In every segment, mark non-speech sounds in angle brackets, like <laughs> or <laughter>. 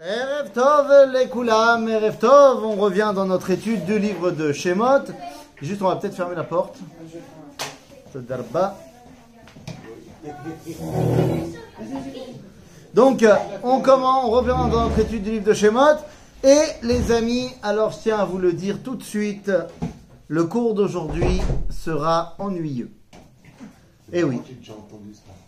Erev Tov les Koulam, Erev Tov, on revient dans notre étude du livre de Shemot. Juste, on va peut-être fermer la porte. Donc, euh, on commence, on revient dans notre étude du livre de Shemot. Et les amis, alors je tiens à vous le dire tout de suite, le cours d'aujourd'hui sera ennuyeux. Eh oui.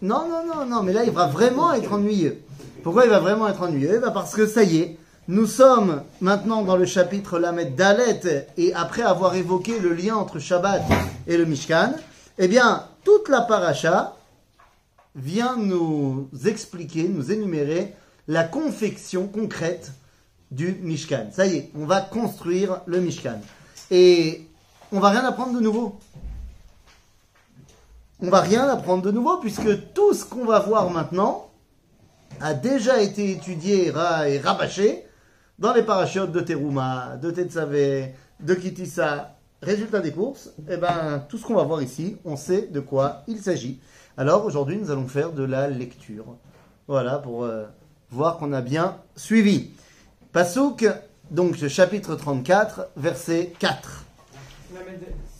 Non, non, non, non, mais là il va vraiment être ennuyeux. Pourquoi il va vraiment être ennuyeux? Bah Parce que ça y est, nous sommes maintenant dans le chapitre Lamed Dalet, et après avoir évoqué le lien entre Shabbat et le Mishkan, eh bien, toute la paracha vient nous expliquer, nous énumérer la confection concrète du Mishkan. Ça y est, on va construire le Mishkan. Et on va rien apprendre de nouveau. On va rien apprendre de nouveau puisque tout ce qu'on va voir maintenant a déjà été étudié et rabâché dans les parachutes de Teruma, de Tetsavé, de Kitissa. Résultat des courses, eh ben, tout ce qu'on va voir ici, on sait de quoi il s'agit. Alors aujourd'hui, nous allons faire de la lecture. Voilà, pour euh, voir qu'on a bien suivi. Pasouk, donc chapitre 34, verset 4.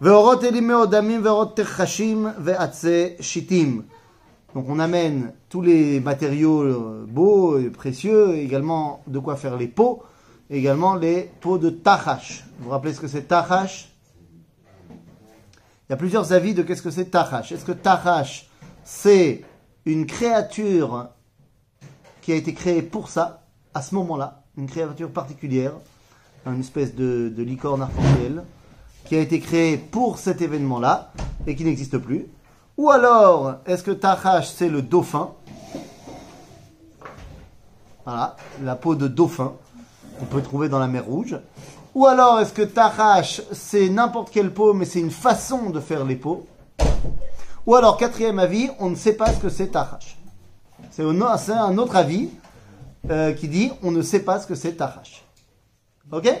Veorot Veorot Shitim. Donc on amène tous les matériaux beaux et précieux, également de quoi faire les pots, également les pots de tachash. Vous vous rappelez ce que c'est tachash? Il y a plusieurs avis de qu'est-ce que c'est tachash. Est-ce que tachash c'est une créature qui a été créée pour ça, à ce moment-là, une créature particulière, une espèce de, de licorne arc-en-ciel, qui a été créée pour cet événement-là et qui n'existe plus. Ou alors, est-ce que Tahash c'est le dauphin? Voilà, la peau de dauphin qu'on peut trouver dans la mer Rouge. Ou alors, est-ce que Tahash c'est n'importe quelle peau, mais c'est une façon de faire les peaux? Ou alors, quatrième avis, on ne sait pas ce que c'est Tahash. C'est un autre avis euh, qui dit on ne sait pas ce que c'est Tahash. Ok?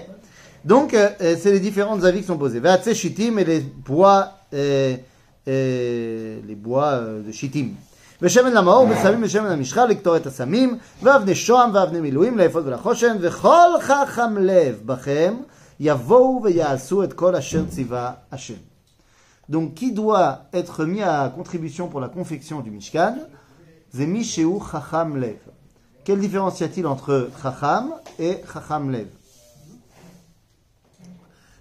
Donc, euh, c'est les différents avis qui sont posés. Ve'atse shitim et les bois, euh, les bois de shitim. ושמן למאור, ושמים ושמן המשחה לקטור את הסמים, ואבני שוהם ואבני מילואים לאפוד ולחושן, וכל חכם לב בכם יבואו ויעשו את כל אשר ציווה השם. Donc, qui doit être mis à contribution pour la confection du Mishkan C'est Misheu Chacham Lev. Quelle différence y a-t-il entre Chacham et Chacham Lev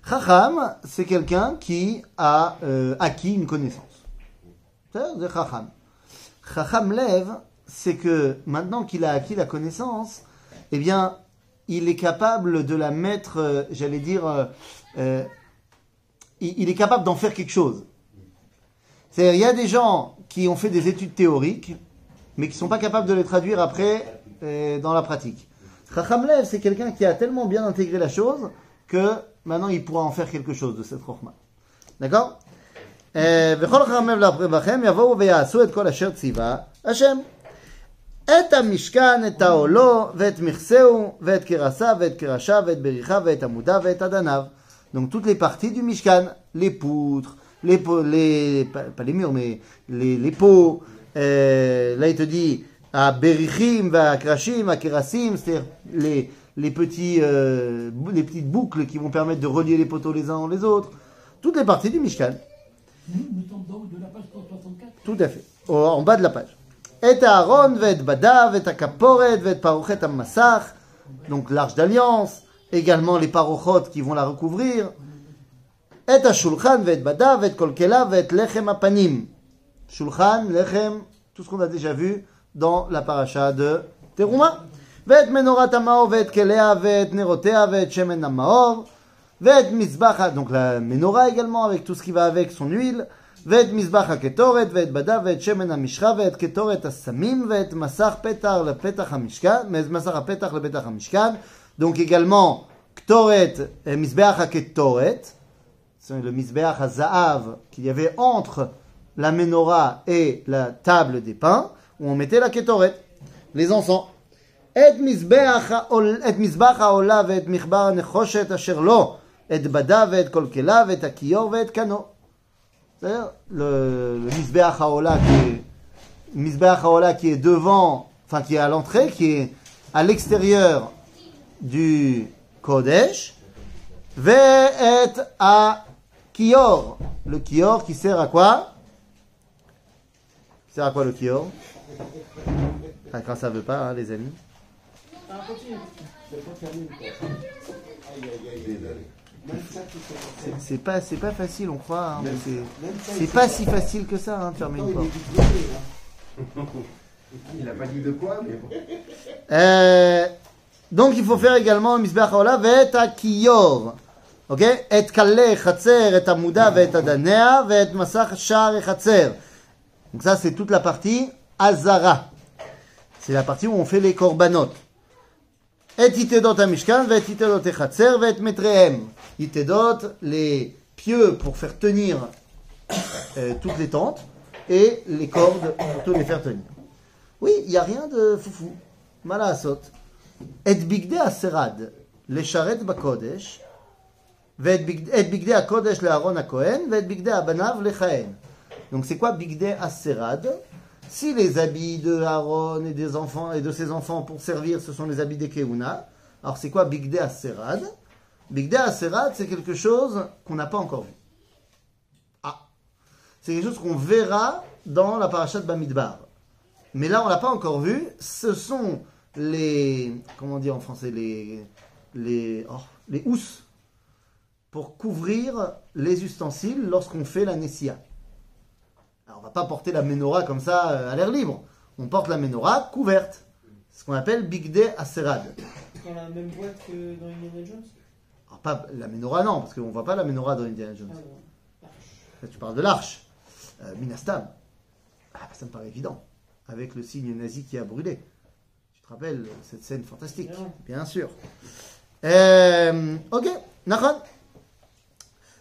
Chacham, c'est quelqu'un qui a euh, acquis une connaissance. C'est Chacham. Chacham Lev, c'est que maintenant qu'il a acquis la connaissance, eh bien, il est capable de la mettre, euh, j'allais dire, euh, il est capable d'en faire quelque chose. C'est-à-dire, il y a des gens qui ont fait des études théoriques, mais qui ne sont pas capables de les traduire après dans la pratique. Chacham Lev, c'est quelqu'un qui a tellement bien intégré la chose que maintenant il pourra en faire quelque chose de cette Chokhmah. D'accord וכל חכם לב לכם יבואו ויעשו את כל אשר ציווה השם. את המשכן, את העולו, ואת מכסהו, ואת קרסיו, ואת קרשיו, ואת בריחיו, ואת עמודיו, ואת אדניו. Donc toutes les parties du Mishkan, les poutres, les, pots, les pas les murs, mais les, les pots. Euh, là, il te dit à Berichim, à Krashim, à Kerasim, c'est-à-dire les, les, petits, euh, les petites boucles qui vont permettre de relier les poteaux les uns les autres. Toutes les parties du Mishkan. Nous sommes donc de la page 164. Tout à fait, en bas de la page. Et Aaron, Badav, et Kaporet, vet Parochet Massach, donc l'arche d'alliance également les parochot qui vont la recouvrir. Et à shulchan, vet badav, vet kolkela, vet lechem apanim. Shulchan, lechem, tout ce qu'on a déjà vu dans la paracha de Teruma. Vet menorat amaor, vet kelea, vet nerotea, vet shemen amaor. Vet mizbacha, donc la menorah également avec tout ce qui va avec son huile. vet מזבח הקטורת, ואת בדיו, ואת שמן המשחה, ואת קטורת הסמים, ואת מסך פתח לפתח המשכן, מסך הפתח לפתח המשכן, donc également Ktoret, et Misbeach HaKetoret, c'est le Misbeach HaZahav qu'il y avait entre la menorah et la table des pains, où on mettait la Ketoret, les encens. Et Misbeach HaOl- et Misbach HaOla ואת מחבר הנחושת אשר לו, את בדה ואת כל כליו, ואת הכיור ואת קנו. C'est-à-dire, le, le Misbeach HaOla qui est, Misbeach HaOla qui est devant, enfin qui est à l'entrée, qui est à l'extérieur du Kodesh, ואת הכיור. Le kior qui sert à quoi Qui sert à quoi le kior Enfin, quand ça veut pas, hein, les amis. C'est pas C'est pas, facile, on croit. Hein, c'est pas si facile que ça hein, de fermer une porte. Il a pas dit de quoi, mais bon. Euh, donc il faut faire également Misbech Haola ve'et kiyor Ok? Et kale chatzer, et amuda ve'et adanea, ve'et masach shar et. Donc ça c'est toute la partie Azara. C'est la partie où on fait les corbanotes. Et itedot amishkan, vet itedot echatzer, vet metrehem. Itedot, les pieux pour faire tenir euh, toutes les tentes, et les cordes pour les faire tenir. Oui, il n'y a rien de foufou. Malasot. Et bigde aserad, les charrettes bakodesh, et bigde akodesh le haron akohen, vet bigde abanav le chaen. Donc c'est quoi bigde aserad si les habits de Aaron et des enfants et de ses enfants pour servir, ce sont les habits des Keuna, alors c'est quoi bigde aserad? Bigde aserad, c'est quelque chose qu'on n'a pas encore vu. Ah, c'est quelque chose qu'on verra dans la parashat Bamidbar. Mais là, on l'a pas encore vu. Ce sont les, comment dire en français, les, les, oh, les housses pour couvrir les ustensiles lorsqu'on fait la Nessia. Alors, on va pas porter la menorah comme ça euh, à l'air libre. On porte la menorah couverte. Ce qu'on appelle Big Day Aserad. Dans la même boîte que dans Indiana Jones? Alors, pas la menorah, non, parce qu'on ne voit pas la menorah dans Indiana Jones. Ah, tu parles de l'arche. Euh, Minastam. Ah, bah, ça me paraît évident. Avec le signe nazi qui a brûlé. Tu te rappelles euh, cette scène fantastique? Bien, sûr. Euh, ok, Nachon.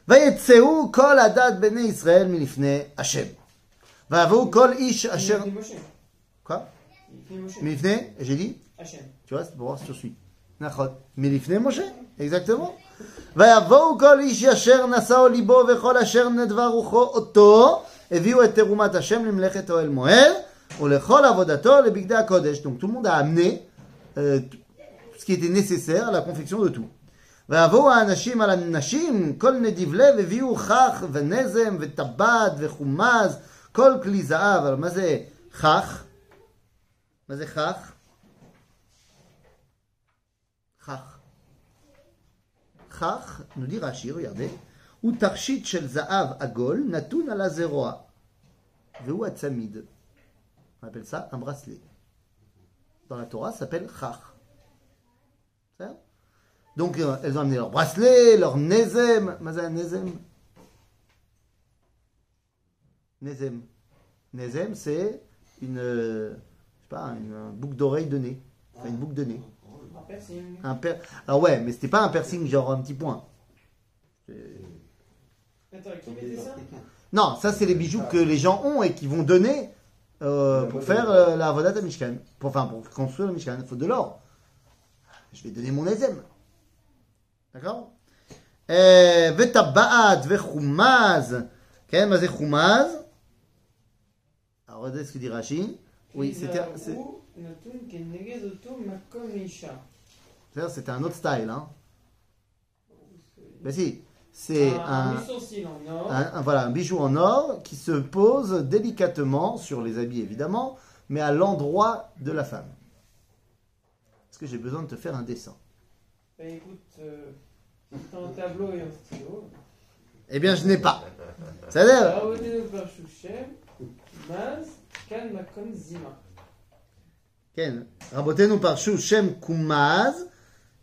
Vayetseu kol adat bene Israël milifne Hashem. ויבואו כל איש אשר... Il Moshe. Quoi Il Moshe. מלפני J'ai dit Hachem. Tu vois, c'est pour voir si je suis. נכון. מלפני משה, exactement. ויבואו כל איש אשר נשאו ליבו וכל אשר נדבה רוחו אותו, הביאו את תרומת השם למלאכת אוהל מועל, ולכל עבודתו לבגדי הקודש. Donc tout le monde a amené euh, ce qui était nécessaire à la confection de tout. ויבואו האנשים על הנשים, כל נדיב לב הביאו כך ונזם וטבעת וחומז, כל כלי זהב. אבל מה זה כך? מה זה כך? Chach. Chach, nous dit Rashi, regardez, ou tarshit shel za'av agol, natun ala zeroa. Veu atzamid. On appelle ça un bracelet. Dans la Torah, ça s'appelle chach. C'est ça Donc, euh, elles ont amené leur bracelet, leur nezem. Maza nezem Nezem. Nezem, c'est une, je sais pas, une, boucle d'oreille de nez. Enfin, une boucle de nez. Un piercing. Un. Alors ah ouais, mais c'était pas un piercing genre un petit point. Attends, qui ça? Non, ça c'est les bijoux que les gens ont et qui vont donner euh, pour faire euh, la Vodata Mishkan. Enfin, pour construire le Mishkan, il faut de l'or. Je vais donner mon Ezem. D'accord? Eh, Vetabaat, Vechumaz. Quand même, regardez ce que dit Rashi. Oui, c'était. C'était un autre style. Hein. Ben si, c'est un, voilà, un bijou en or qui se pose délicatement sur les habits évidemment, mais à l'endroit de la femme. Est-ce que j'ai besoin de te faire un dessin? Écoute, euh, un tableau et un stylo. Eh bien, je n'ai pas. Ça a. שושם, מז, כאן מקום זימה. Ken, rabotenu parshu shem kumaz,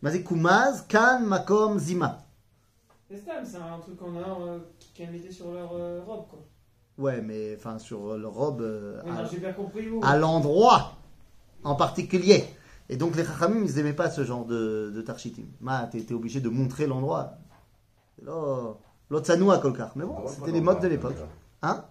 מה זה kumaz? כאן מקום זימה. C'est ça, c'est un truc en or euh, qu'ils mettaient sur leur euh, robe quoi. Ouais, mais enfin sur leur robe euh, Ouais, à- non, j'ai bien compris vous. à l'endroit en particulier. Et donc les Chachamim, ils n'aimaient pas ce genre de, de tarchitim. Ma, t'es t'es obligé de montrer l'endroit. L'autre sanoua kolkar. Mais bon, Comment c'était on les en modes de parle, l'époque. comme Hein ça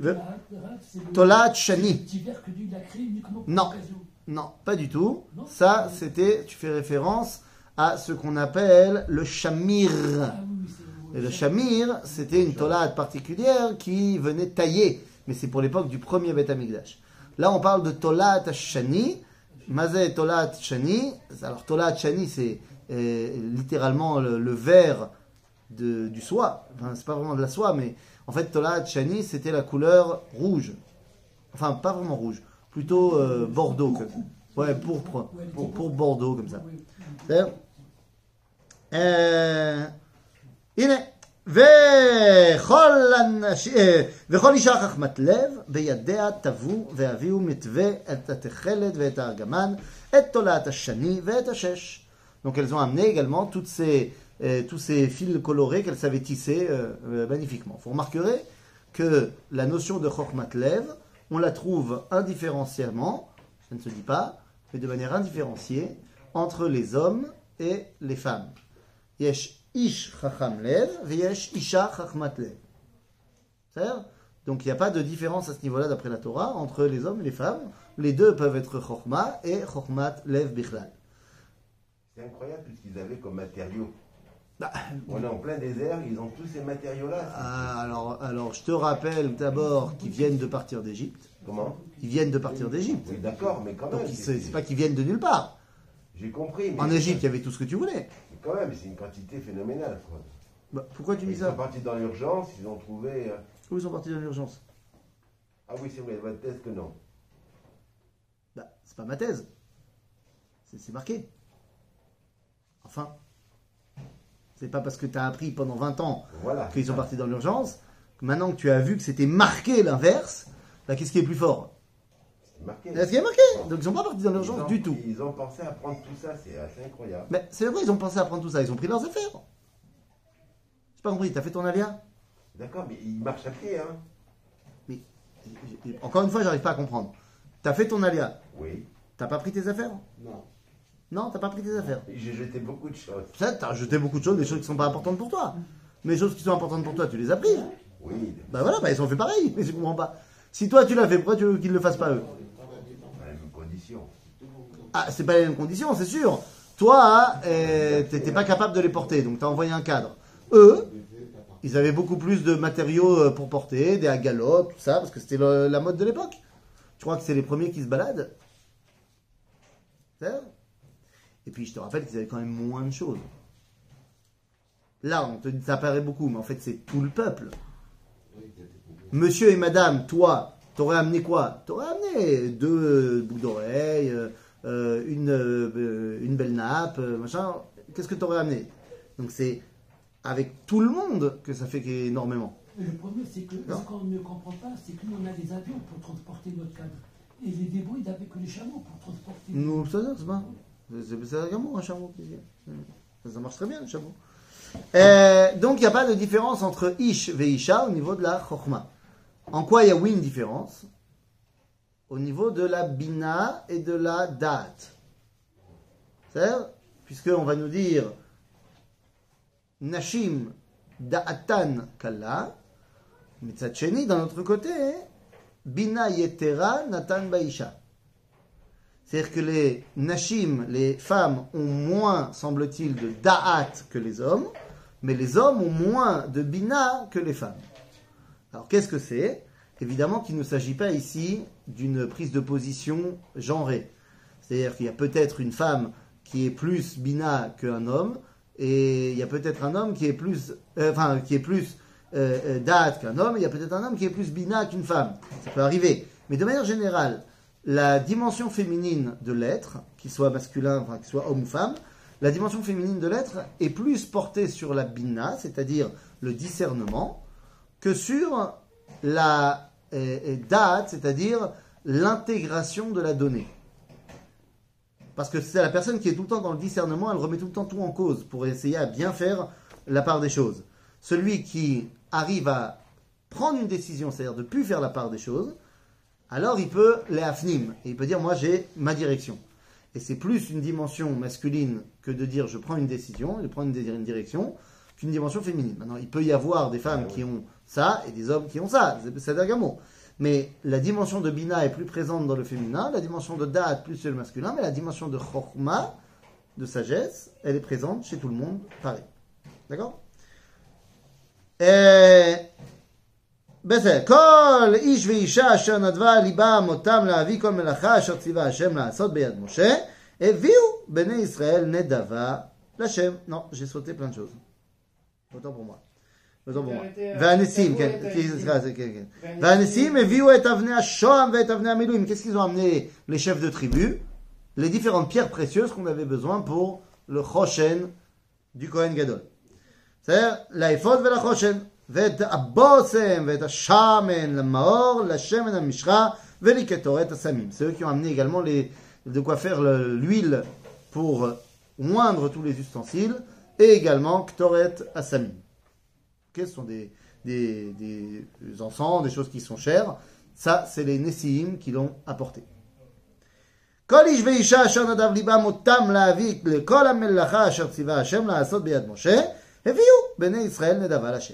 Le Tolat, shani. Non. Non, pas du tout. Ça, c'était, tu fais référence à ce qu'on appelle le shamir. Et le shamir, c'était une tolade particulière qui venait tailler. Mais c'est pour l'époque du premier Beth Amikdash. Là, on parle de tolat shani. Mazé tolat shani. Alors, tolat shani, c'est euh, littéralement le, verre du soie. Enfin, c'est pas vraiment de la soie, mais en fait, tolat shani, c'était la couleur rouge. Enfin, pas vraiment rouge. Plutôt euh, bordeaux. Comme, ouais, pourpre. Pour, pour bordeaux, comme ça. Oui. בסדר? אה, הנה, וכל, אנש... אה, וכל אישה חכמת לב, בידיה תבוא והביאו מתווה את התכלת ואת הארגמן, את תולעת השני ואת השש. Donc elles ont amené également toutes ces, tous ces fils colorés qu'elles savaient tisser euh, euh, magnifiquement. Vous remarquerez que la notion de Chokhmat Lev, on la trouve indifférenciellement, ça ne se dit pas, mais de manière indifférenciée, entre les hommes et les femmes. Yesh ish chacham lev, yesh isha chachmat lev. C'est-à-dire Donc il n'y a pas de différence à ce niveau-là d'après la Torah entre les hommes et les femmes. Les deux peuvent être chokhma et chokhmat lev bichlal. C'est incroyable ce qu'ils avaient comme matériaux. Bah, On est en plein désert, ils ont tous ces matériaux-là. Ah, alors, alors je te rappelle d'abord qu'ils viennent de partir d'Égypte. Comment? Ils viennent de partir d'Égypte. Oui, d'accord, mais quand même. Donc ils- c'est- pas qu'ils viennent de nulle part. J'ai compris. Mais En Égypte, il y avait tout ce que tu voulais. Mais quand même, c'est une quantité phénoménale. Quoi. Bah, pourquoi tu dis Ils ça? sont partis dans l'urgence, ils ont trouvé. euh, Où ils sont partis dans l'urgence? Ah oui, c'est vrai, votre test que non. Bah, c'est pas ma thèse. C'est marqué. Enfin. C'est pas parce que tu as appris pendant 20 ans Voilà. qu'ils sont partis dans l'urgence que maintenant que tu as vu que c'était marqué l'inverse, là, qu'est-ce qui est plus fort? C'est marqué. Là, Ce qui est marqué? Donc ils sont pas partis dans l'urgence du tout. Ils ont pensé à prendre tout ça, c'est assez incroyable. Mais c'est vrai, ils ont pensé à prendre tout ça. Ils ont pris leurs affaires. J'ai pas compris. T'as fait ton alia? D'accord, mais ils marchent à pied, hein Mais encore une fois, j'arrive pas à comprendre. T'as fait ton alia? Oui. T'as pas pris tes affaires? Non. Non, t'as pas pris tes affaires. J'ai jeté beaucoup de choses. Ça, t'as jeté beaucoup de choses, des choses qui sont pas importantes pour toi. Mais les choses qui sont importantes pour toi, tu les as prises. Oui, Bah voilà, bah ils ont fait pareil. <laughs> Mais je comprends pas. Si toi tu l'as fait, pourquoi tu veux qu'ils le fassent pas eux dans les mêmes conditions. Ah, c'est pas les mêmes conditions, c'est sûr. Toi, euh, t'étais pas capable de les porter, donc t'as envoyé un cadre. Eux, ils avaient beaucoup plus de matériaux euh, pour porter, des agalops, tout ça, parce que c'était la mode de l'époque. Tu crois que c'est les premiers qui se baladent? Et puis je te rappelle qu'ils avaient quand même moins de choses. Là, on te dit ça paraît beaucoup, mais en fait c'est tout le peuple. Monsieur et madame, toi, t'aurais amené quoi? T'aurais amené deux boucles d'oreilles, euh, une, euh, une belle nappe, euh, machin. Qu'est-ce que t'aurais amené? Donc c'est avec tout le monde que ça fait énormément. Le problème, c'est que Non. ce qu'on ne comprend pas, c'est que nous, on a des avions pour transporter notre cadre. Et les débrouilles avec les chameaux pour transporter. Nous, ça, c'est pas. Un gamin, un chameau. Ça, marche très bien, le chameau. Euh, donc, il n'y a pas de différence entre Ish et Isha au niveau de la Chokhmah. En quoi il y a oui une différence? Au niveau de la Bina et de la Date. C'est-à-dire, puisqu'on va nous dire Nashim Da'atan Kalla, Sheni, d'un autre côté, Bina Yetera Natan Baisha. C'est-à-dire que les Nashim, les femmes, ont moins, semble-t-il, de Da'at que les hommes, mais les hommes ont moins de Bina que les femmes. Alors qu'est-ce que c'est? Évidemment qu'il ne s'agit pas ici d'une prise de position genrée. C'est-à-dire qu'il y a peut-être une femme qui est plus Bina qu'un homme, et il y a peut-être un homme qui est plus, euh, enfin, qui est plus euh, euh, Da'at qu'un homme, et il y a peut-être un homme qui est plus Bina qu'une femme. Ça peut arriver. Mais de manière générale, la dimension féminine de l'être, qu'il soit masculin, enfin qu'il soit homme ou femme, la dimension féminine de l'être est plus portée sur la bina, c'est-à-dire le discernement, que sur la euh, date, c'est-à-dire l'intégration de la donnée. Parce que c'est la personne qui est tout le temps dans le discernement, elle remet tout le temps tout en cause pour essayer à bien faire la part des choses. Celui qui arrive à prendre une décision, c'est-à-dire de plus faire la part des choses, alors il peut les afnim, et il peut dire moi j'ai ma direction. Et c'est plus une dimension masculine que de dire je prends une décision, je prends une, direction, qu'une dimension féminine. Maintenant, il peut y avoir des femmes Ah oui. qui ont ça et des hommes qui ont ça, c'est- d'agamo. Mais la dimension de Bina est plus présente dans le féminin, la dimension de Da'at plus chez le masculin, mais la dimension de Chorma, de sagesse, elle est présente chez tout le monde, pareil. D'accord? Et... בסדר, כל איש ואישה אשר נדבה על ליבם אותם להביא כל מלאכה אשר ציווה השם לעשות ביד משה, הביאו בני ישראל נדבה לשם. Non, j'ai sauté plein de choses. Autant pour moi. Autant pour moi. והניסים, כן, כי- סליחה, זה- כן, כן. והניסים הביאו את אבני השוהם ואת אבני המילואים. Qu'est-ce qu'ils ont amené les chefs de tribu Les différentes pierres précieuses qu'on avait besoin pour le choshen du Kohen Gadol. בסדר? לאפוד ולחושן, ואת הבושם ואת השמן למאור, לשמן המשחה ולקטורת הסמים. C'est eux qui ont amené également les, de quoi faire le- l'huile pour moindre tous les ustensiles et également ktoret asamim. Ok, ce sont des, des, des encens, des choses qui sont chères. Ça, c'est les Nessiim qui l'ont apporté. כל איש ואישה אשר נדב ליבם אותם להביא לכל המלאכה אשר ציווה השם לעשות ביד משה, הביאו בני ישראל נדבה לשם.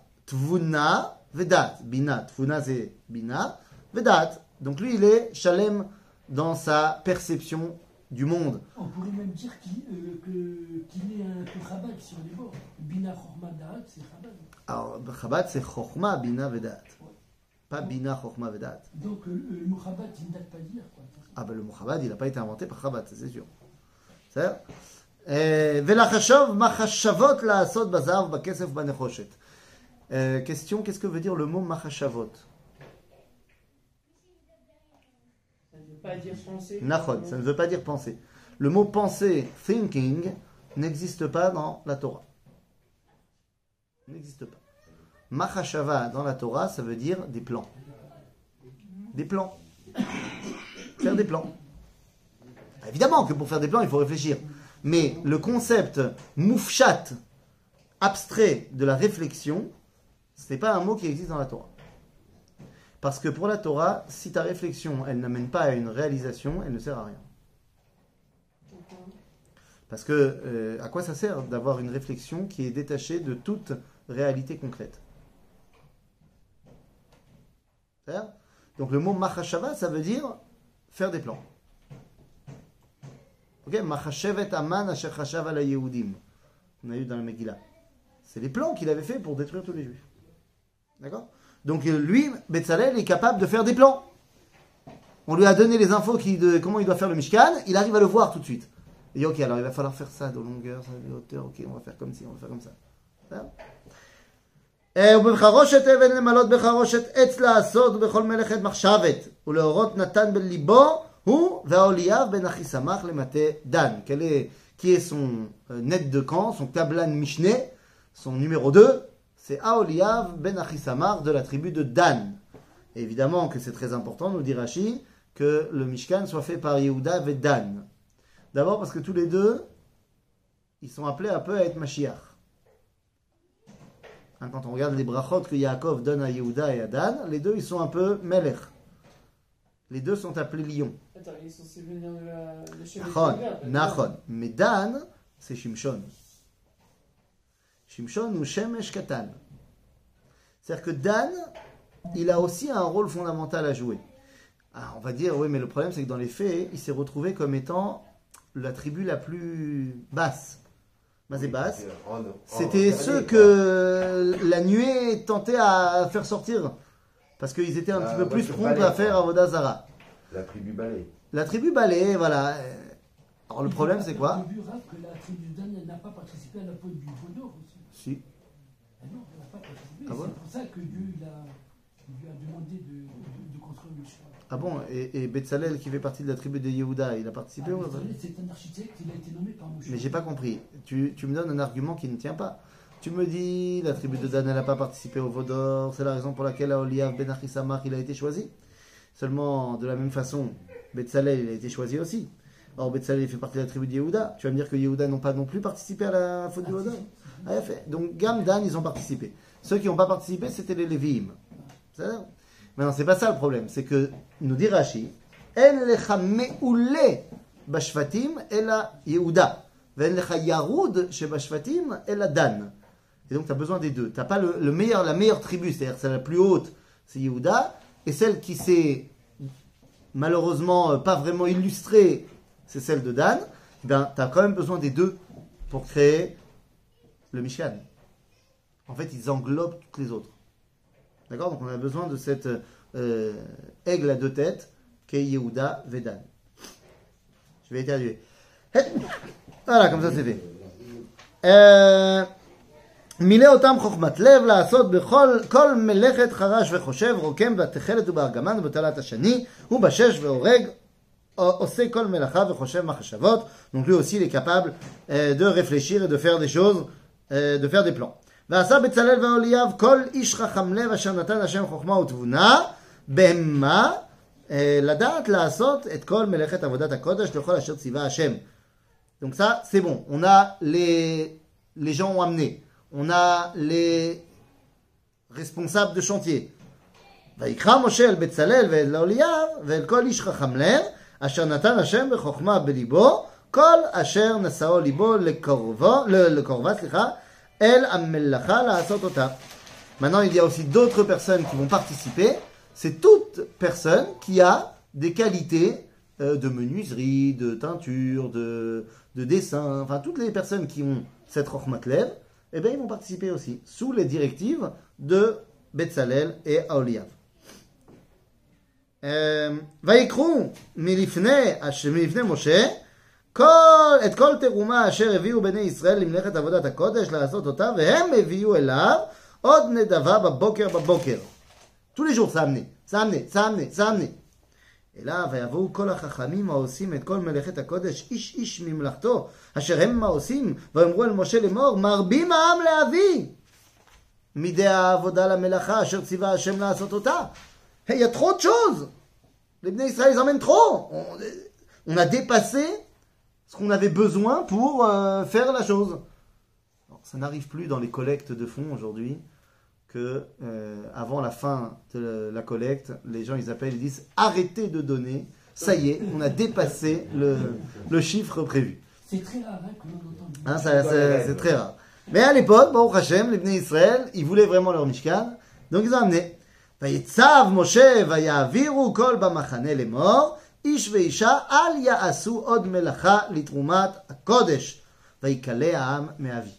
Tvuna, Vedat. Bina, Tvuna c'est Bina, Vedat. Donc lui il est Shalem dans sa perception du monde. On pourrait même dire qu'il euh, que- qu'il est un peu Chabad sur les bords. Bina Chorma Da'at, c'est Chabad. Alors Chabad c'est Chochma, Bina, Vedat. Pas Bina, Chochma, Vedat. Donc euh, le mot Chabad, il ne date pas d'hier. quoi. Ah ben le mot Chabad, il n'a pas été inventé par Chabad, ça, c'est sûr. בסדר? אה, ולחשוב מחשבות לעשות בזהב, בכסף, בנחושת. Euh, question, qu'est-ce que veut dire le mot machashavot Ça ne veut pas dire penser. Ça ne veut pas dire penser. Le mot penser, thinking, n'existe pas dans la Torah. N'existe pas. Machashava dans la Torah, ça veut dire des plans. Des plans. Faire des plans. Évidemment que pour faire des plans, il faut réfléchir. Mais le concept moufchat, abstrait de la réflexion, ce n'est pas un mot qui existe dans la Torah. Parce que pour la Torah, si ta réflexion, elle n'amène pas à une réalisation, elle ne sert à rien. Parce que euh, à quoi ça sert d'avoir une réflexion qui est détachée de toute réalité concrète? Donc le mot machashava, ça veut dire faire des plans. Ok? Machashevet aman asher ala yehudim. On a eu dans la Megillah. C'est les plans qu'il avait fait pour détruire tous les juifs. D'accord Donc euh, lui, Betzalel, est capable de faire des plans. On lui a donné les infos qui, de comment il doit faire le Mishkan, il arrive à le voir tout de suite. Il dit, ok, alors il va falloir faire ça de longueur, ça de hauteur, ok, on va faire comme ci, on va faire comme ça. בסדר? אה, ובחרושת אבן למלות בחרושת עץ לעשות ובכל מלאכת מחשבת ולאורות נתן בליבו הוא והאוליאב בן אחיסמך למטה דן. Quel est- qui est son euh, net de camp, son kablan Mishneh, son numéro 2 c'est Aoliav ben Achisamar de la tribu de Dan. Et évidemment que c'est très important, nous dit Rashi, que le Mishkan soit fait par Yehuda et Dan. D'abord parce que tous les deux, ils sont appelés un peu à être Mashiach. Hein, quand on regarde les brachot que Yaakov donne à Yehuda et à Dan, les deux ils sont un peu Melech. Les deux sont appelés lions. Attends, ils sont venir de la. de chez les Nachon, Seigneurs, Nachon. Mais Dan, c'est Shimshon. Shimshon ou Shemesh Katan. C'est-à-dire que Dan, il a aussi un rôle fondamental à jouer. Ah, on va dire, oui, mais le problème, c'est que dans les faits, il s'est retrouvé comme étant la tribu la plus basse. En- c'était ceux que la nuée tentait à faire sortir. Parce qu'ils étaient un petit peu plus prompts à faire. Avodazara. La tribu balai. La tribu balai, voilà. Alors le problème, c'est quoi J'ai vu, Raph, que la tribu de Dan elle n'a pas participé à la peau du veau d'or aussi. Si. Ah non, n'a pas. Ah bon c'est pour ça que Dieu il a, il lui a demandé de, de, de construire le. Ah bon Et, et Betzalel, qui fait partie de la tribu de Yehuda, il a participé Ah, ou pas c'est un architecte, il a été nommé par Moshe. Mais j'ai pas compris. Tu, tu me donnes un argument qui ne tient pas. Tu me dis, la tribu de Dan, elle n'a pas participé au Vaudor, c'est la raison pour laquelle Oliav Ben Achissamach, il a été choisi. Seulement, de la même façon, Betzalel, il a été choisi aussi. Or, Betzalel, fait partie de la tribu de Yehuda. Tu vas me dire que Yehuda n'ont pas non plus participé à la faute du Ah, il fait. Donc, Gam, Dan, ils ont participé. Ceux qui n'ont pas participé, c'était les Lévi'im. C'est ça Maintenant, c'est pas ça le problème. C'est que, nous dit Rashi, En lecha me'ule bashvatim ela Yehuda. Ve'en lecha yarud chez bashvatim ela Dan. Et donc, tu as besoin des deux. Tu n'as pas le, le meilleur, la meilleure tribu, c'est-à-dire celle la plus haute, c'est Yehuda. Et celle qui s'est malheureusement euh, pas vraiment illustrée, c'est celle de Dan. Ben, tu as quand même besoin des deux pour créer le Mishkan. En fait, ils englobent toutes les autres. D'accord Donc, on a besoin de cette euh, aigle à deux têtes qu'est Yehuda Vedan. Je vais éternuer. Voilà, comme ça c'est fait. Euh, מילא אותם חוכמת לב לעשות בכל כל מלאכת חרש וחושב, רוקם בתכלת ובארגמן ובתעלת השני, ובשש והורג, Donc lui aussi il est capable euh, de réfléchir et de faire des choses, euh, de faire des plans. ועשה בצלאל ואוליאב כל איש חכם לב אשר נתן השם חוכמה ותבונה, בהמה אה, לדעת לעשות את כל מלאכת עבודת הקודש לכל אשר ציווה השם. Donc ça, c'est bon. On a les, les gens ont amené. On a les responsables de chantier. ויקרא משה אל בצלאל ואל אליאב ואל כל איש חכם לב, אשר נתן השם בחוכמה בליבו, כל אשר נשאו ליבו לקרבו, ל- לקרבה, סליחה, אל המלאכה לעשות אותה. Maintenant, il y a aussi d'autres personnes qui vont participer. C'est toute personne qui a des qualités euh, de menuiserie, de teinture, de, de dessin, enfin toutes les personnes qui ont cette Rochmat Lev, eh bien ils vont participer aussi, sous les directives de Betzalel et Aoliav. ויקחו מלפני, מלפני משה כל, את כל תרומה אשר הביאו בני ישראל למלאכת עבודת הקודש לעשות אותה, והם הביאו אליו עוד נדבה בבוקר בבוקר. ça a amené, ça a amené. אליו ויבואו כל החכמים העושים את כל מלאכת הקודש איש איש ממלאכתו אשר הם העושים ויאמרו אל משה לאמור מרבים העם להביא מידי העבודה למלאכה אשר ציווה השם לעשות אותה. Il y a trop de choses. Les Bnei Israël ils emmènent trop. On, on a dépassé ce qu'on avait besoin pour euh, faire la chose. Alors, ça n'arrive plus dans les collectes de fonds aujourd'hui que euh, avant la fin de la collecte, les gens ils appellent, ils disent arrêtez de donner. Ça y est, on a dépassé le, le chiffre prévu. C'est très rare hein. Hein, c'est très rare. Mais à l'époque, Baruch Hashem, les Bnei Israël, ils voulaient vraiment leur Mishkan, donc ils ont amené. ויצב משה ויעבירו כל במחנה לאמור, איש ואישה אל יעשו עוד מלאכה לתרומת הקודש, ויקלע העם מאבי.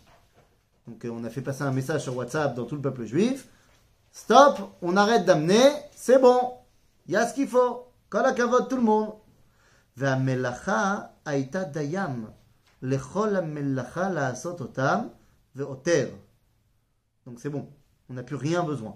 Donc euh, on a fait passer un message sur WhatsApp dans tout le peuple juif. Stop, on arrête d'amener, c'est bon. Il y a ce qu'il faut. כל הכבוד tout le monde. והמלאכה הייתה דיים לכל המלאכה לעשות אותם ועותר. Donc c'est bon, on n'a plus rien besoin.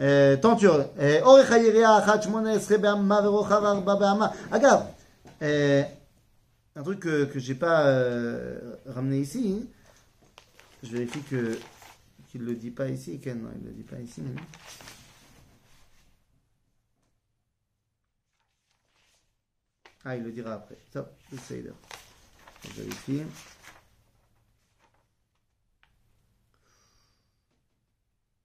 אה, טונצ'ור, אה, אורך היריעה האחת 18 באמה ורוחב 4 באמה. אגב, euh, un truc que, que j'ai pas euh, ramené ici, je vérifie que qu'il le dit pas ici, Ken, non, il le dit pas ici. hein. Ah, il le dira après. Ça, le Seder. Je vérifie.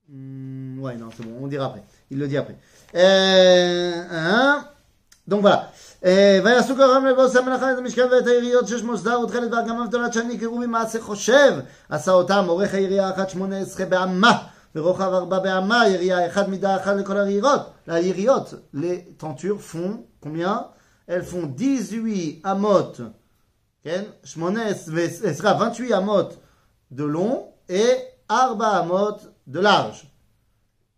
Hmm, ouais, non, c'est bon, on dira après. Il le dit après. Euh, hein. donc voilà. אה, ויעשו כרם לבוס המלאכה את המשכן ואת העיריות שש מוסדה ותכלת וארגמה וגדולת שאני קראו ממעשה חושב עשה אותם עורך העירייה אחת שמונה עשרה באמה ורוחב ארבע באמה ירייה אחד מידה אחת לכל העיריות העיריות les tentures font combien elles font 18 אמות כן 18 סליחה 28 אמות de long et 4 אמות de large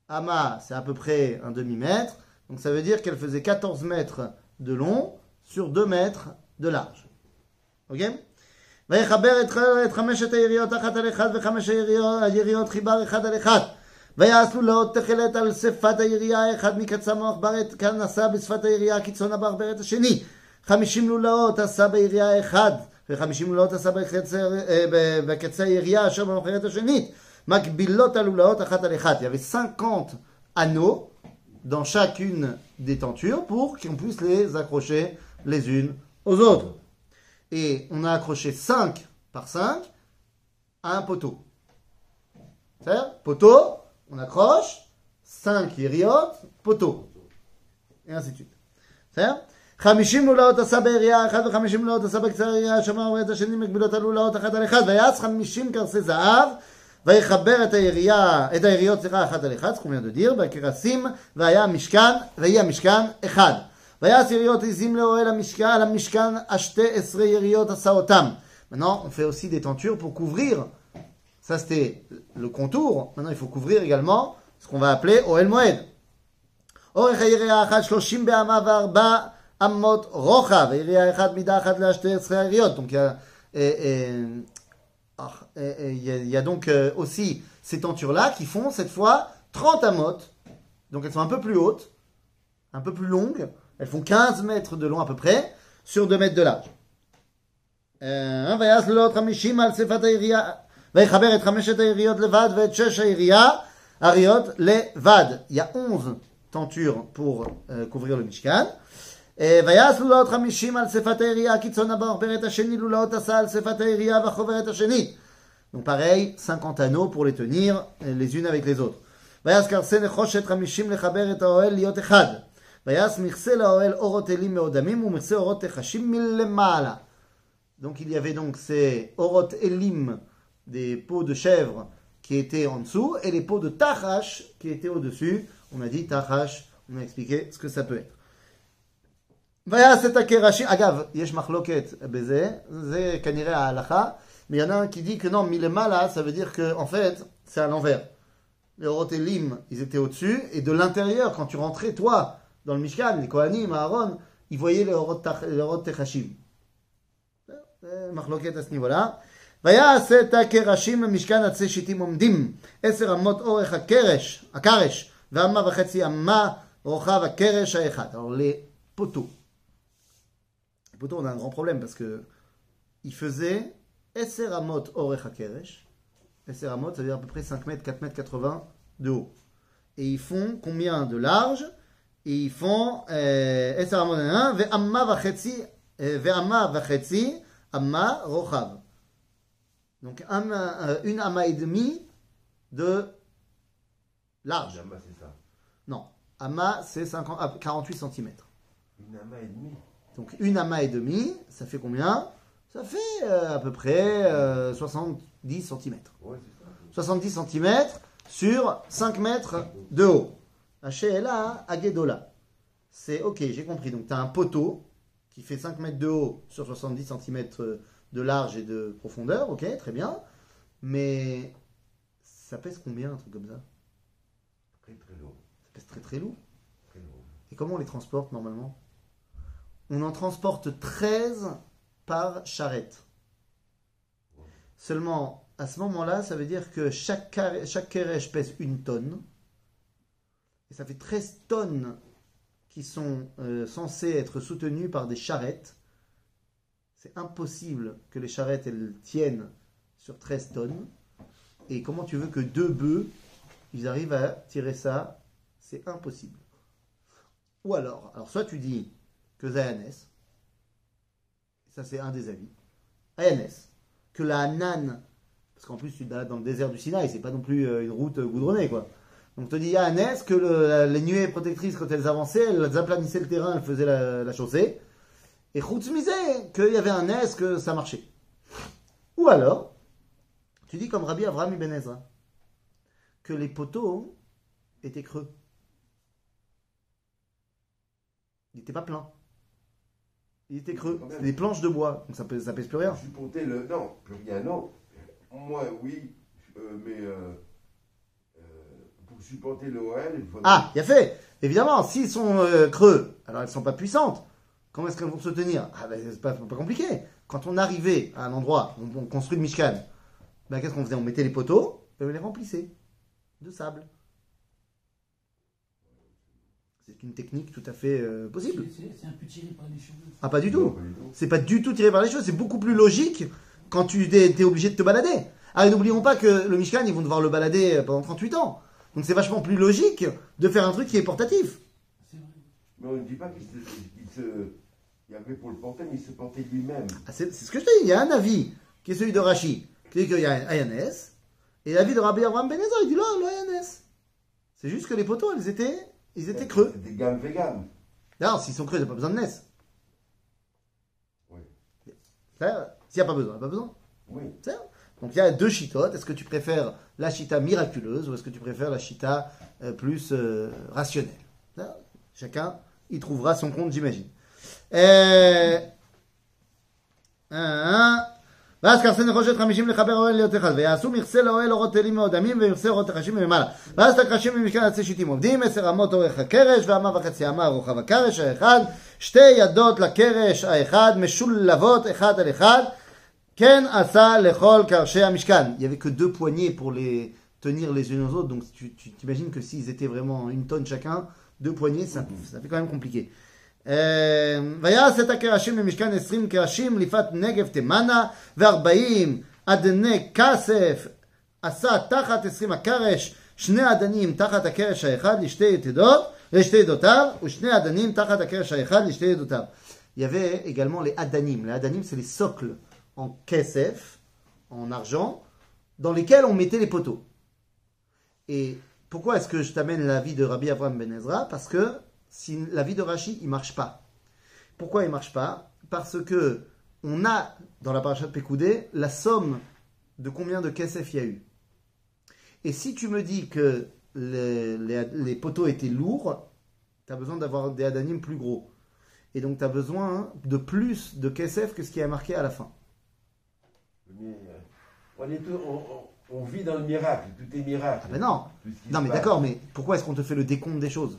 Ama, c'est à peu près un demi-mètre. Donc ça veut dire qu'elle faisait 14 mètres de long sur 2 mètres de large. Ok ויחבר את, ח- את חמשת היריות אחת על אחד וחמש היריות, היריות חיבר אחד על אחד. ויעשו לאות תכלת על שפת הירייה האחד מקצה המחברת כאן עשה בשפת הירייה קיצון הברברת השני. חמישים לולאות עשה בירייה האחד וחמישים לולאות עשה בקצה, אה, ב- בקצה הירייה אשר במחברת השנית. מקבילות הלולאות אחת על אחד. Il y avait 50 anneaux dans chacune des tentures pour qu'on puisse les accrocher les unes aux autres. Et on a accroché 5 par 5 à un poteau. C'est-à-dire, poteau, on accroche, 5 yriot, poteau. Et ainsi de suite. בסדר? 50 לולאות עשה בעירייה אחת ו-50 לולאות עשה בקצה העירייה שמע אומרת השני מקבילות הלולאות אחת על אחד ויעש 50 קרסי זהב ויחבר את העירייה, את העיריות סליחה אחת על אחד, סכום יד דיר, בקרסים והיה המשכן, ויהי המשכן אחד. ויעש יריות עזים לאוהל המשכן, למשכן השתי עשרה יריות עשה אותם. Maintenant, on fait aussi des tentures pour couvrir. Ça, c'était le contour. Maintenant, il faut couvrir également ce qu'on va appeler Oel Moed. אורך היריעה האחת שלושים באמה וארבע אמות רוחב, היריעה האחת מידה אחת לשתי עשרה היריות. Donc, il y a, euh, euh, ah, euh, euh, Ah, il y, a donc euh, aussi ces tentures-là qui font cette fois 30 amotes. Donc elles sont un peu plus hautes, un peu plus longues. Elles font 15 mètres de long à peu près, sur 2 mètres de large. Euh, il y a 11 tentures pour euh, couvrir le Mishkan. אה, ויעש לולאות חמישים על שפת העירייה, קיצון הברברת השני, לולאות עשה על שפת העירייה והחוברת השני. Donc pareil, 50 anneaux pour les tenir euh, les unes avec les autres. ויעש קרסי נחושת חמישים לחבר את האוהל להיות אחד. ויעש מכסה לאוהל אורות אלים מאודמים ומכסה אורות תחשים מלמעלה. Donc il y avait donc ces orot elim, des peaux de chèvre qui étaient en dessous, et les peaux de tachash qui étaient au-dessus. On a dit tachash, on a expliqué ce que ça peut être. ויעש את הקרשים, אגב, יש מחלוקת בזה, זה כנראה ההלכה, mais il y en a un qui dit que non, milemala, ça veut dire que en fait, c'est à l'envers. Les orot elim, ils étaient au-dessus, et de l'intérieur, quand tu rentrais, toi, dans le Mishkan, les Kohanim, Aaron, ils voyaient les orot tach- les orot techashim. זה מחלוקת à ce niveau-là. ויעשה את הקרשים במשכן עצי שיטים עומדים, עשר אמות אורך הקרש, הקרש, ואמה וחצי אמה רוחב הקרש האחד. Alors les poteaux. les on a un grand problème parce que ils faisaient Esser Amot Orecha Keresh. Esser Amot, ça veut dire à peu près 5 mètres, 4 mètres 80 de haut. Et ils font combien de large Et ils font euh, Esser Amot 1, Ve'amma Vachetzi, euh, Ve'amma Vachetzi, Amma Rochav. Donc euh, une Amma et demie de large. Amma, c'est ça? Non. Amma, c'est 48 ah, cm. Une Amma et donc une Amma et demi, ça fait combien? Ça fait euh, à peu près euh, 70 cm. Ouais, c'est ça. 70 cm sur 5 mètres de haut. Là, Agedola. C'est ok, j'ai compris. Donc tu as un poteau qui fait 5 mètres de haut sur 70 cm de large et de profondeur, ok, très bien. Mais ça pèse combien un truc comme ça? Très très lourd. Ça pèse très très lourd. Très lourd. Et comment on les transporte normalement? On en transporte 13 par charrette. Seulement, à ce moment-là, ça veut dire que chaque, carré- pèse une tonne. Et ça fait 13 tonnes qui sont euh, censées être soutenues par des charrettes. C'est impossible que les charrettes tiennent sur 13 tonnes. Et comment tu veux que deux bœufs, ils arrivent à tirer ça? C'est impossible. Ou alors, alors soit tu dis que Zayanès, ça c'est un des avis, Ayanès, que la Hanan, parce qu'en plus tu es dans le désert du Sinaï, c'est pas non plus euh, une route euh, goudronnée quoi. Donc on te dit, il y a un S que les nuées protectrices, quand elles avançaient, elles aplanissaient le terrain, elles faisaient la, chaussée. Et misait qu'il y avait un S que ça marchait. Ou alors, tu dis comme Rabbi Avraham Ibn Ezra, que les poteaux étaient creux. Il n'était pas plein. Il était creux. C'était des planches de bois, donc ça pèse, ça pèse plus rien. Supporter le. Non, plus rien, non. Moi, oui, euh, mais euh, euh, pour supporter le OL, il faut. Ah, il a fait Évidemment, s'ils sont creux, alors elles sont pas puissantes. Comment est-ce qu'elles vont se tenir? Ah ben, c'est pas, pas compliqué. Quand on arrivait à un endroit, on, on construit le Mishkan, ben, qu'est-ce qu'on faisait? On mettait les poteaux et on les remplissait de sable. C'est une technique tout à fait euh, possible. C'est- un peu tiré par les cheveux. Ah, pas du tout. C'est pas du tout tiré par les cheveux, c'est beaucoup plus logique quand tu es, obligé de te balader. Ah, et n'oublions pas que le Mishkan, ils vont devoir le balader pendant 38 ans. Donc c'est vachement plus logique de faire un truc qui est portatif. C'est vrai. Mais on ne dit pas qu'il se. Il y avait pour le porter, mais il se portait lui-même. Ah, c'est ce que je te dis. Il y a un avis qui est celui de Rashi, qui dit qu'il y a un Ayanes, et l'avis de Rabbi Avraham Ben Ezra, il dit là, le Ayanes. C'est juste que les poteaux, ils étaient, ils étaient creux. Des gammes véganes. Non, s'ils sont creux, il n'y a pas besoin de NES. Oui. S'il n'y a pas besoin, il n'y a pas besoin. Oui. Donc il y a deux chitotes. Est-ce que tu préfères la chita miraculeuse ou est-ce que tu préfères la chita euh, plus euh, rationnelle? Chacun y trouvera son compte, j'imagine. Euh, un, ואז כרסן נחושת חמישים לחבר אוהל להיות אחד, ויעשו מכסה לאוהל אורות תלים מאודמים, ומכסה אורות תחשים ממעלה. ואז את הקרשים במשכן עצי שיטים עובדים, עשר אמות אורך הקרש, ואמה וחצי אמה רוחב הקרש האחד, שתי ידות לקרש האחד, משולבות אחד על אחד, Ken asa lechol karshe mishkan. Il y avait que deux poignées pour les tenir les unes aux autres, donc tu tu t'imagines que s'ils étaient vraiment une tonne chacun, deux poignées, ça, ça fait quand même compliqué. ויעש את הקרשים למשכן עשרים קרשים לפת נגב תימנה וארבעים אדני כסף עשה תחת עשרים הקרש שני אדנים תחת הקרש האחד לשתי יתדות לשתי ידותיו ושני אדנים תחת הקרש האחד לשתי ידותיו. Il y avait également les adanim. Les adanim, c'est les socles en kesef, en argent, dans lesquels on mettait les poteaux. Et pourquoi est-ce que je t'amène la vie de Rabbi Avraham Ben Ezra Parce que si la vie de Rashi, il marche pas. Pourquoi il marche pas? Parce que on a dans la paracha de Pekoudé la somme de combien de kesef il y a eu. Et si tu me dis que les, les- les poteaux étaient lourds, tu as besoin d'avoir des adanim plus gros. Et donc tu as besoin de plus de kesef que ce qui est marqué à la fin. Mais, euh, on, est tout- on, on- on vit dans le miracle, tout est miracle. Ah ben non, non mais d'accord, mais pourquoi est-ce qu'on te fait le décompte des choses?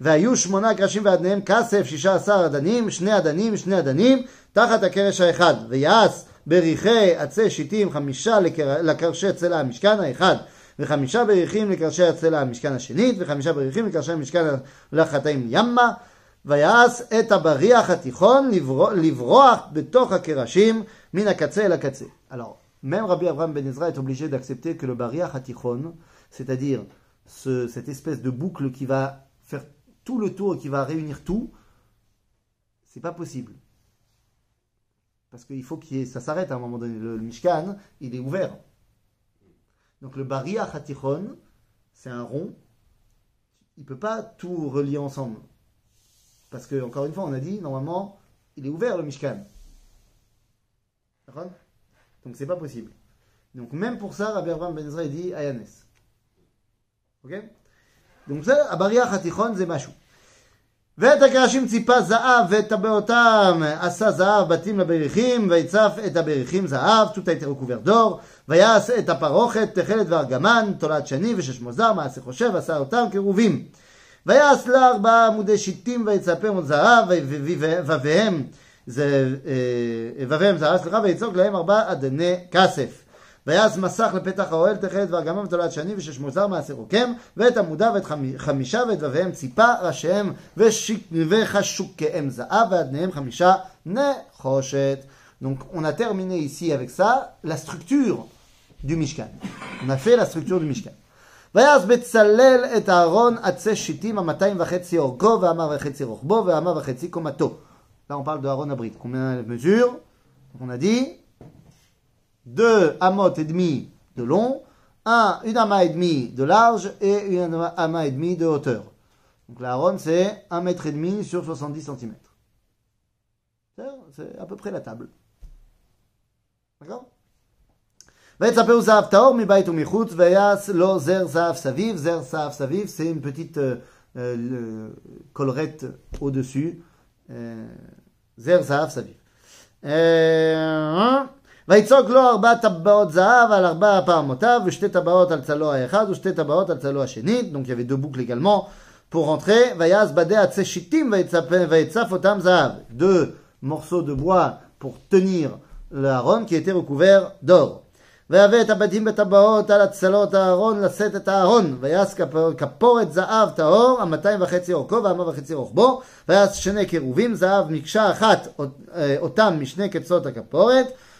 והיו שמונה קרשים ואדניהם כסף, שישה עשר אדנים, שני אדנים, שני אדנים, תחת הקרש האחד. ויעש בריחי עצי שיטים חמישה לקר... לקרשי צלע המשכן האחד. וחמישה בריחים לקרשי הצלע המשכן השנית, וחמישה בריחים לקרשי המשכן לחטאים ימה, ויעש את הבריח התיכון לברוח, לברוח בתוך הקרשים מן הקצה אל הקצה. Alors, même Rabbi Abraham Ben Ezra est obligé d'accepter que le bariach hatichon, c'est-à-dire ce- cette espèce de boucle qui va faire tout le tour qui va réunir tout, c'est pas possible. Parce qu'il faut ait, ça s'arrête à un moment donné. Le, le Mishkan, il est ouvert. Donc le Bariach Hatichon, c'est un rond. Il peut pas tout relier ensemble. Parce que, encore une fois, on a dit, normalement, il est ouvert le Mishkan. Donc c'est pas possible. Donc même pour ça, Rabbi Abraham Ben Ezra dit Ayanes. Ok? Donc ça, Bariach Hatichon, c'est Mashou. ואת הקרשים ציפה זהב ואת טבעותם עשה זהב בתים לבריחים ויצף את הבריחים זהב, été recouvert d'or, ויעש את הפרוכת תכלת וארגמן, תולעת שני ושש זר, מעשה חושב, עשה אותם כרובים. ויעש לה ארבעה עמודי שיטים ויצפם עוד זהב, ובהם זה, אה, ובהם זהב, סליחה, ויצוק להם ארבע אדני כסף. ויעש מסך לפתח האוהל תכלת וארגמן ותולעת שני ושש זר, מעשה רוקם, ואת עמודיו ואת חמ- חמישה ואת ובהם ציפה, ראשיהם ושיק- וחשוקיהם זהב, ואדניהם חמישה נחושת. Donc on a terminé ici avec ça la structure du Mishkan. On a fait la structure du Mishkan. ויעש בצלאל את הארון עצי שיטים המאתיים וחצי אורכו והאמה וחצי רוחבו והאמה וחצי קומתו. Là on parle de Aaron Abrit. Combien de mesures On a dit deux amot et demi de long, un, une amas et demi de large et une amas et demi de hauteur. Donc la ronde, c'est un mètre et demi sur 70 cm. C'est à peu près la table. D'accord? C'est une petite euh, euh, collerette au-dessus. Euh, זר זהב סביב. אה, ויצוק לו ארבע טבעות זהב על ארבע פעמותיו, ושתי טבעות על צלו האחד, ושתי טבעות על צלו השני. Donc il y avait deux boucles également pour rentrer. ויעש בדי עצי שיטים ויצפ- ויצף אותם זהב. Deux morceaux de bois pour tenir l'aron qui était recouvert d'or. ויבא את הבדים בטבעות על הצלות הארון לשאת את הארון. ויעש כפ- כפורת זהב טהור, המאתיים וחצי אורכו והאמה וחצי רוחבו. ויעש שני קירובים, זהב מקשה אחת, אות- אה, אותם משני קצות הכפורת.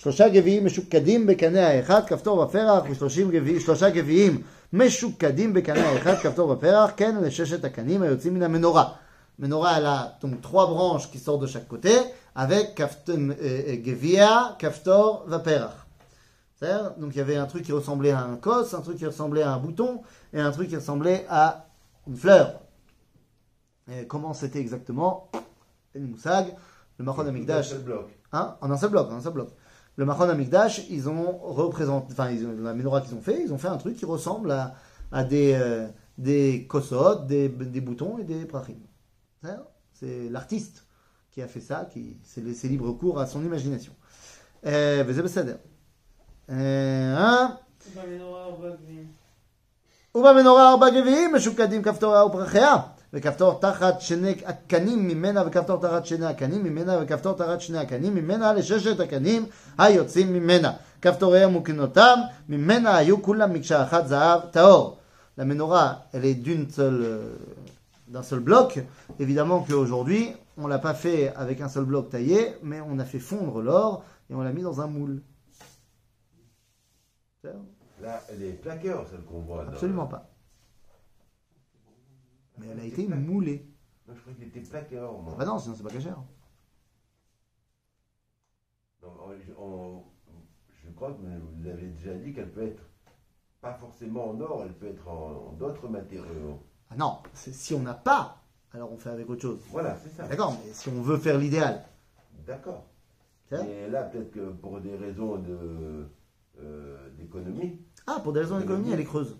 שלושה גביעים משוקדים בקנה האחד, כפתור ופרח, ושלושים גביע, שלושה גביעים משוקדים בקנה האחד, כפתור ופרח, כן לששת הקנים היוצאים מן המנורה. Menorah, elle a donc trois branches qui sortent de chaque côté, avec kaft- euh, euh, Gevia, Kaftor, Vaperach. C'est-à-dire, Donc il y avait un truc qui ressemblait à un cos, un truc qui ressemblait à un bouton, et un truc qui ressemblait à une fleur. Et comment c'était exactement Le Moussag, le Machon Un Amikdash, seul bloc. Hein en un seul bloc, en un seul bloc. le Machon Amigdash, ils ont représenté, enfin, ils ont, la menorah qu'ils ont fait, ils ont fait un truc qui ressemble à, à des, euh, des kosot, des, des, boutons et des prachim. C'est l'artiste qui a fait ça, qui s'est laissé libre cours à son imagination. Euh, euh hein? Uba menorah arba gevim, meshukadim kaftora uprachea. ארבע גביעים משוקדים כפתוריה ופרחיה, וכפתור תחת שני הקנים ממנה, וכפתור תחת שני הקנים ממנה, וכפתור תחת שני הקנים ממנה, לששת הקנים היוצאים ממנה. כפתוריה ומוקנותם, ממנה היו כולם מקשה אחת זהב טהור. La menorah, elle est d'une seule, euh, d'un seul bloc. Évidemment qu'aujourd'hui, on l'a pas fait avec un seul bloc taillé, mais on a fait fondre l'or et on l'a mis dans un moule. C'est-à-dire Là, elle est plaqueur, celle qu'on voit. dans- Absolument pas. Mais elle a été moulée. Non, je crois qu'il était plaqueur. moi. Ah bah non, sinon c'est pas cachère. Donc, on- on- je crois que vous avez déjà dit qu'elle peut être pas forcément en or, elle peut être en, en d'autres matériaux. Ah non, si on n'a pas, alors on fait avec autre chose. Voilà, c'est ça. D'accord, mais si on veut faire l'idéal, D'accord. Et là, peut-être que pour des raisons de, euh, d'économie. Ah, pour des raisons d'économie, elle est creuse.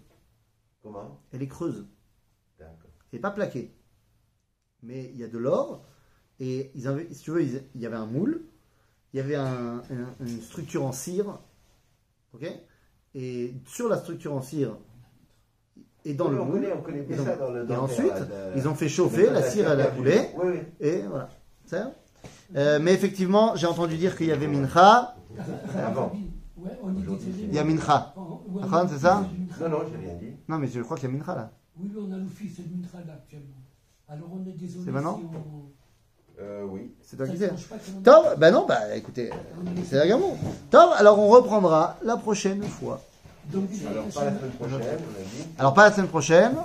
Comment? Elle est creuse. N'est pas plaquée. Mais il y a de l'or. Et ils avaient, si tu veux, ils- il y avait un moule. Il y avait un- un- une structure en cire. Ok? Et sur la structure en cire et dans Oui, le on moule. connaît, on connaît bien ils ont- ça dans le et dans ensuite, de- ils ont fait chauffer, la cire elle a coulé. Oui, oui. Et voilà. Euh, mais effectivement, j'ai entendu dire qu'il y avait mincha. Avant. Il y a mincha. C'est ça? Non, non, j'ai rien dit. Non, mais je crois qu'il y a mincha là. Oui, on a l'office là actuellement. Alors on est désolé. C'est maintenant si on... Euh, oui. C'est toi qui sais. Top, bah non, bah écoutez, c'est la gamme. Top, alors on reprendra la prochaine fois. Donc, Alors, pas la semaine prochaine, on a dit. Alors pas la semaine prochaine,